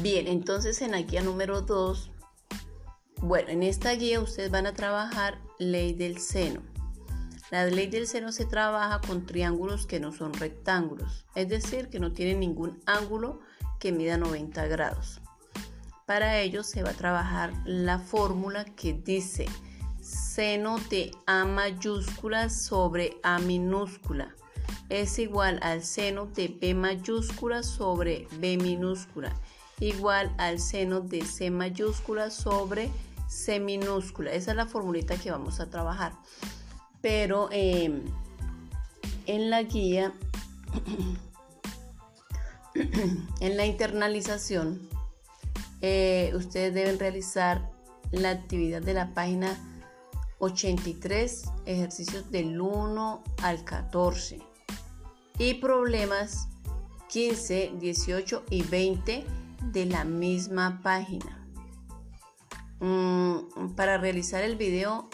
Bien, entonces en la guía número 2, bueno, en esta guía ustedes van a trabajar ley del seno. La ley del seno se trabaja con triángulos que no son rectángulos, es decir, que no tienen ningún ángulo que mida 90 grados. Para ello se va a trabajar la fórmula que dice seno de A mayúscula sobre A minúscula es igual al seno de B mayúscula sobre B minúscula igual al seno de C mayúscula sobre C minúscula. Esa es la formulita que vamos a trabajar. Pero em, en la guía, en la internalización, eh, ustedes deben realizar la actividad de la página 83, ejercicios del 1 al 14 y problemas 15, 18 y 20 de la misma página. Mm, para realizar el video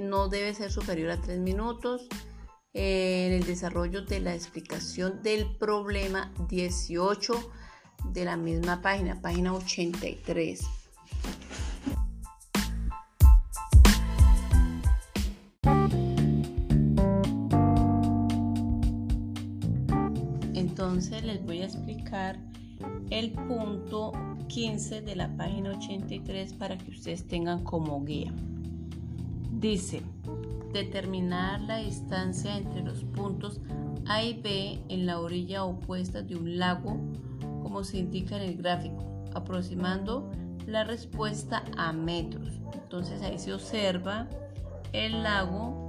no debe ser superior a 3 minutos. en el desarrollo de la explicación del problema 18 de la misma página, página 83. Entonces les voy a explicar el punto 15 de la página 83 para que ustedes tengan como guía. Dice, determinar la distancia entre los puntos A y B en la orilla opuesta de un lago, como se indica en el gráfico, aproximando la respuesta a metros. Entonces ahí se observa el lago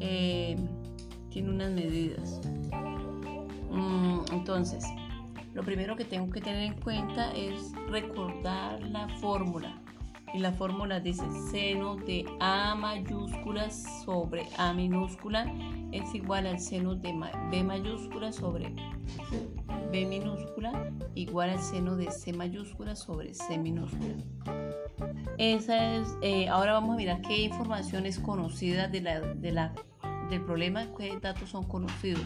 eh, tiene unas medidas. Mm, entonces, lo primero que tengo que tener en cuenta es recordar la fórmula. Y la fórmula dice seno de A mayúscula sobre A minúscula es igual al seno de B mayúscula sobre B minúscula igual al seno de C mayúscula sobre C minúscula. Esa es, eh, ahora vamos a mirar qué información es conocida de la, de la del problema, qué datos son conocidos.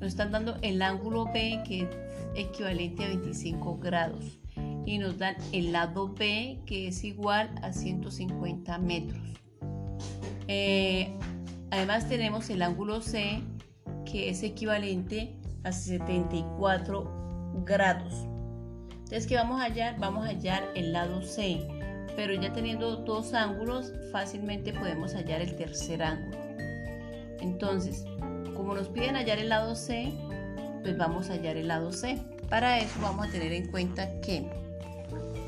Nos están dando el ángulo B que es equivalente a 25 grados y nos dan el lado B que es igual a 150 metros. Eh, además tenemos el ángulo C que es equivalente a 74 grados. Entonces, ¿qué vamos a hallar? Vamos a hallar el lado C, pero ya teniendo dos ángulos, fácilmente podemos hallar el tercer ángulo. Entonces, como nos piden hallar el lado C, pues vamos a hallar el lado C. Para eso vamos a tener en cuenta que,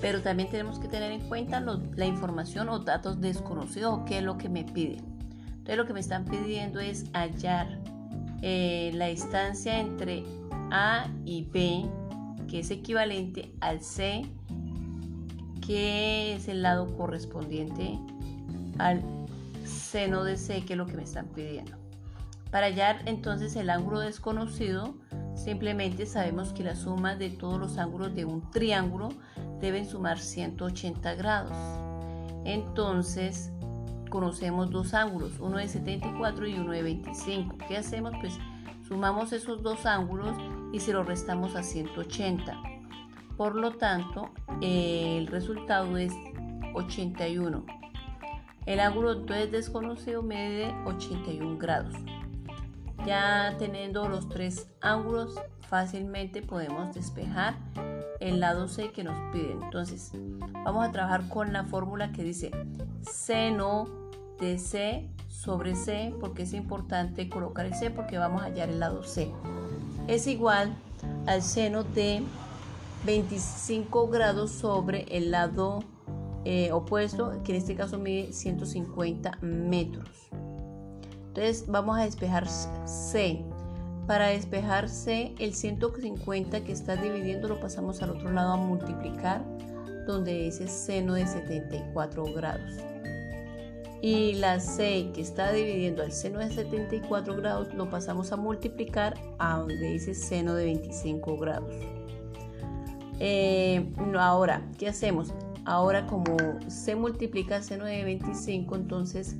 pero también tenemos que tener en cuenta la información o datos desconocidos, qué es lo que me piden. Entonces lo que me están pidiendo es hallar eh, la distancia entre A y B, que es equivalente al C, que es el lado correspondiente al seno de C, que es lo que me están pidiendo. Para hallar entonces el ángulo desconocido, simplemente sabemos que la suma de todos los ángulos de un triángulo deben sumar 180 grados. Entonces, conocemos dos ángulos, uno de 74 y uno de 25. ¿Qué hacemos? Pues sumamos esos dos ángulos y se los restamos a 180. Por lo tanto, el resultado es 81. El ángulo entonces desconocido mide 81 grados. Ya teniendo los tres ángulos, fácilmente podemos despejar el lado C que nos piden. Entonces, vamos a trabajar con la fórmula que dice seno de C sobre C, porque es importante colocar el C porque vamos a hallar el lado C. Es igual al seno de 25 grados sobre el lado eh, opuesto, que en este caso mide 150 metros. Entonces vamos a despejar C. Para despejar C, el 150 que está dividiendo lo pasamos al otro lado a multiplicar, donde dice seno de 74 grados. Y la C que está dividiendo al seno de 74 grados lo pasamos a multiplicar a donde dice seno de 25 grados. Eh, ahora, ¿qué hacemos? Ahora como se multiplica seno de 25, entonces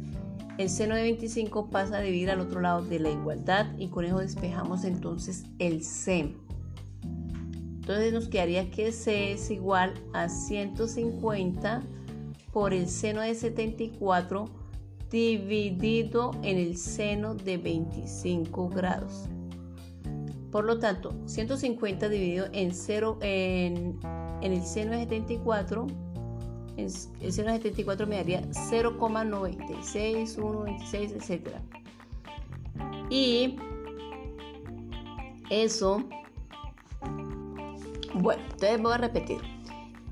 el seno de 25 pasa a dividir al otro lado de la igualdad y con eso despejamos entonces el C. Entonces nos quedaría que C es igual a 150 por el seno de 74 dividido en el seno de 25 grados. Por lo tanto, 150 dividido en, 0, en, el seno de 74, el seno de 74 me daría 0,96, 1,26, etc. Y eso, bueno, entonces voy a repetir.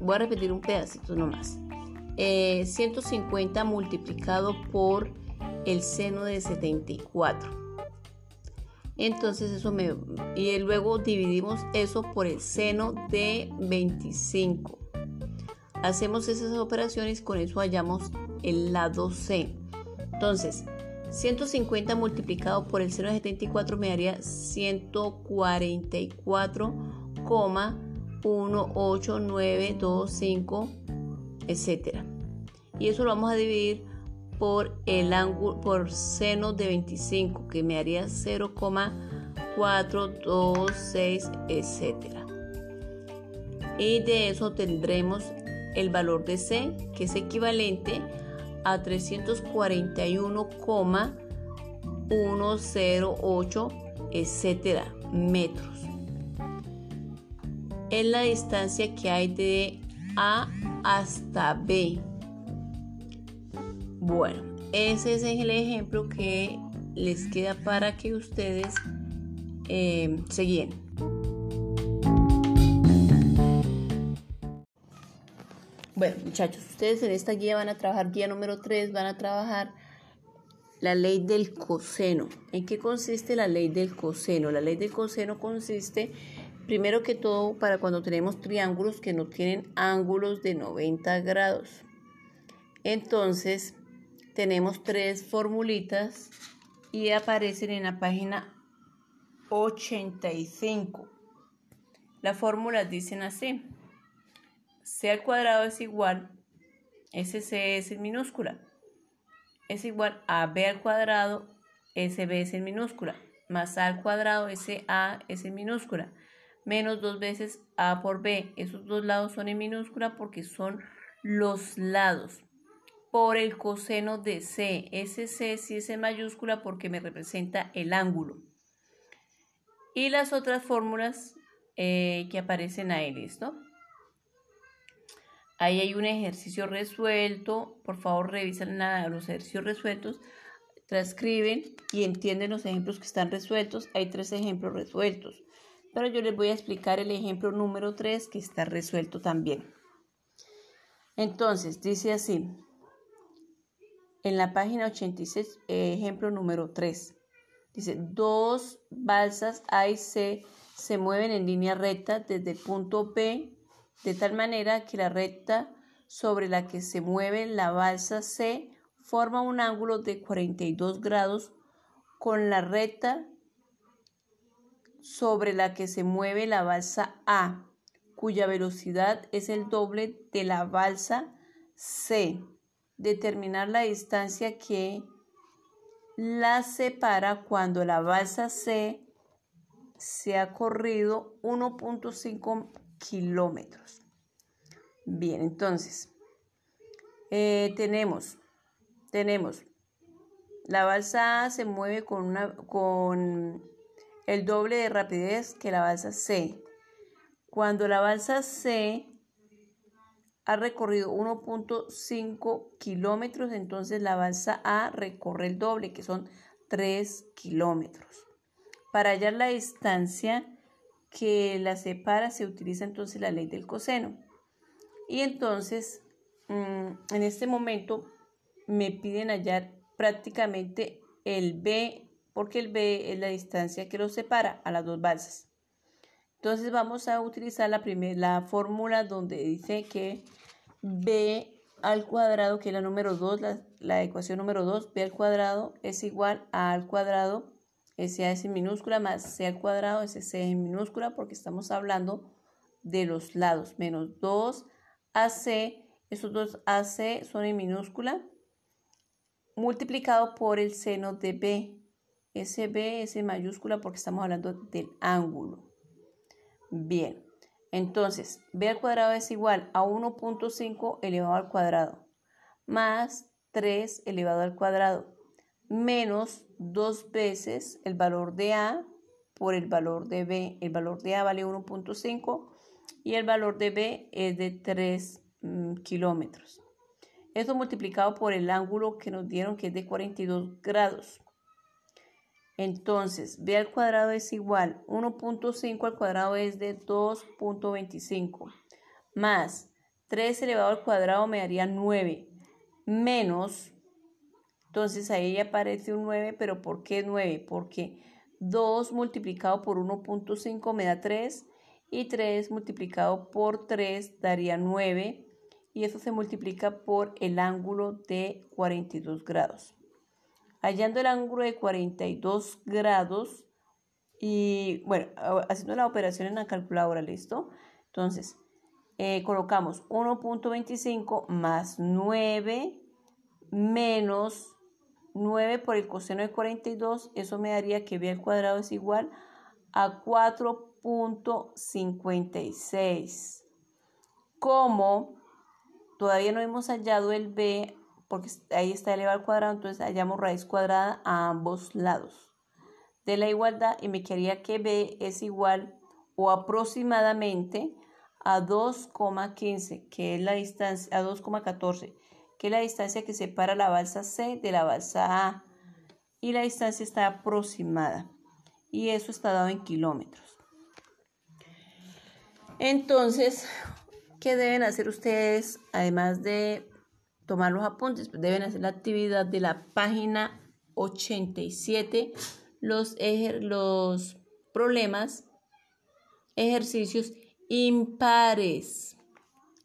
Voy a repetir un pedacito nomás. 150 eh, multiplicado por el seno de 74. Entonces eso me... Y luego dividimos eso por el seno de 25. Hacemos esas operaciones, con eso hallamos el lado C. Entonces, 150 multiplicado por el seno de 74 me daría 144,18925 etcétera. Y eso lo vamos a dividir por el ángulo por seno de 25 que me haría 0,426 etcétera. Y de eso tendremos el valor de C que es equivalente a 341,108 etcétera metros. Es la distancia que hay de A hasta B. Bueno, ese es el ejemplo que les queda para que ustedes eh. Bueno, muchachos, ustedes en esta guía van a trabajar, guía número 3, van a trabajar la ley del coseno. ¿En qué consiste la ley del coseno? La ley del coseno consiste Primero que todo, para cuando tenemos triángulos que no tienen ángulos de 90 grados. Entonces, tenemos tres formulitas y aparecen en la página 85. Las fórmulas dicen así. C al cuadrado es igual, SC es en minúscula, es igual a B al cuadrado, SB es en minúscula, más A al cuadrado, SA es en minúscula menos dos veces A por B. Esos dos lados son en minúscula porque son los lados. Por el coseno de C. Ese C sí es en mayúscula porque me representa el ángulo. Y las otras fórmulas eh, que aparecen ahí, ¿listo? Ahí hay un ejercicio resuelto. Por favor, revisan los ejercicios resueltos. Transcriben y entienden los ejemplos que están resueltos. Hay tres ejemplos resueltos pero yo les voy a explicar el ejemplo número 3 que está resuelto también. Entonces, dice así, en la página 86, ejemplo número 3, dice, dos balsas A y C se mueven en línea recta desde el punto B de tal manera que la recta sobre la que se mueve la balsa C forma un ángulo de 42 grados con la recta sobre la que se mueve la balsa A, cuya velocidad es el doble de la balsa C. Determinar la distancia que la separa cuando la balsa C se ha corrido 1.5 kilómetros. Bien, entonces, eh, tenemos, tenemos, la balsa se mueve con, una, con el doble de rapidez que la balsa C. Cuando la balsa C ha recorrido 1.5 kilómetros, entonces la balsa A recorre el doble, que son 3 kilómetros. Para hallar la distancia que la separa, se utiliza entonces la ley del coseno. Y entonces, mm, en este momento, me piden hallar prácticamente el B porque el B es la distancia que los separa a las dos balsas. Entonces vamos a utilizar la, la fórmula donde dice que B al cuadrado, que es la número 2, la, ecuación número 2, B al cuadrado es igual a al cuadrado, SA es en minúscula, más C al cuadrado, ese C en minúscula, porque estamos hablando de los lados, menos 2 AC, esos dos AC son en minúscula, multiplicado por el seno de B, SB es en mayúscula porque estamos hablando del ángulo. Bien, Entonces, b al cuadrado es igual a 1.5 elevado al cuadrado más 3 elevado al cuadrado menos dos veces el valor de a por el valor de b. El valor de a vale 1.5 y el valor de b es de 3 mm, kilómetros. Esto multiplicado por el ángulo que nos dieron que es de 42 grados. Entonces, b al cuadrado es igual, 1.5 al cuadrado es de 2.25, más 3 elevado al cuadrado me daría 9, menos, entonces ahí aparece un 9, pero ¿por qué 9? Porque 2 multiplicado por 1.5 me da 3 y 3 multiplicado por 3 daría 9 y eso se multiplica por el ángulo de 42 grados hallando el ángulo de 42 grados y bueno, haciendo la operación en la calculadora, ¿listo? Entonces, eh, colocamos 1.25 más 9 menos 9 por el coseno de 42, eso me daría que b al cuadrado es igual a 4.56. Como todavía no hemos hallado el b, porque ahí está elevado al cuadrado, entonces hallamos raíz cuadrada a ambos lados. De la igualdad y me quedaría que b es igual o aproximadamente a 2,15, que es la distancia, a 2,14, que es la distancia que separa la balsa C de la balsa A. Y la distancia está aproximada. Y eso está dado en kilómetros. Entonces, ¿qué deben hacer ustedes, además de tomar los apuntes, pues, deben hacer la actividad de la página 87, los, los problemas, ejercicios impares.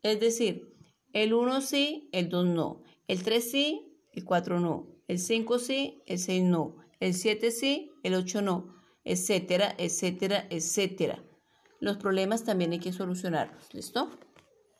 Es decir, el 1 sí, el 2 no, el 3 sí, el 4 no, el 5 sí, el 6 no, el 7 sí, el 8 no, etcétera, etcétera, etcétera. Los problemas también hay que solucionarlos, ¿listo?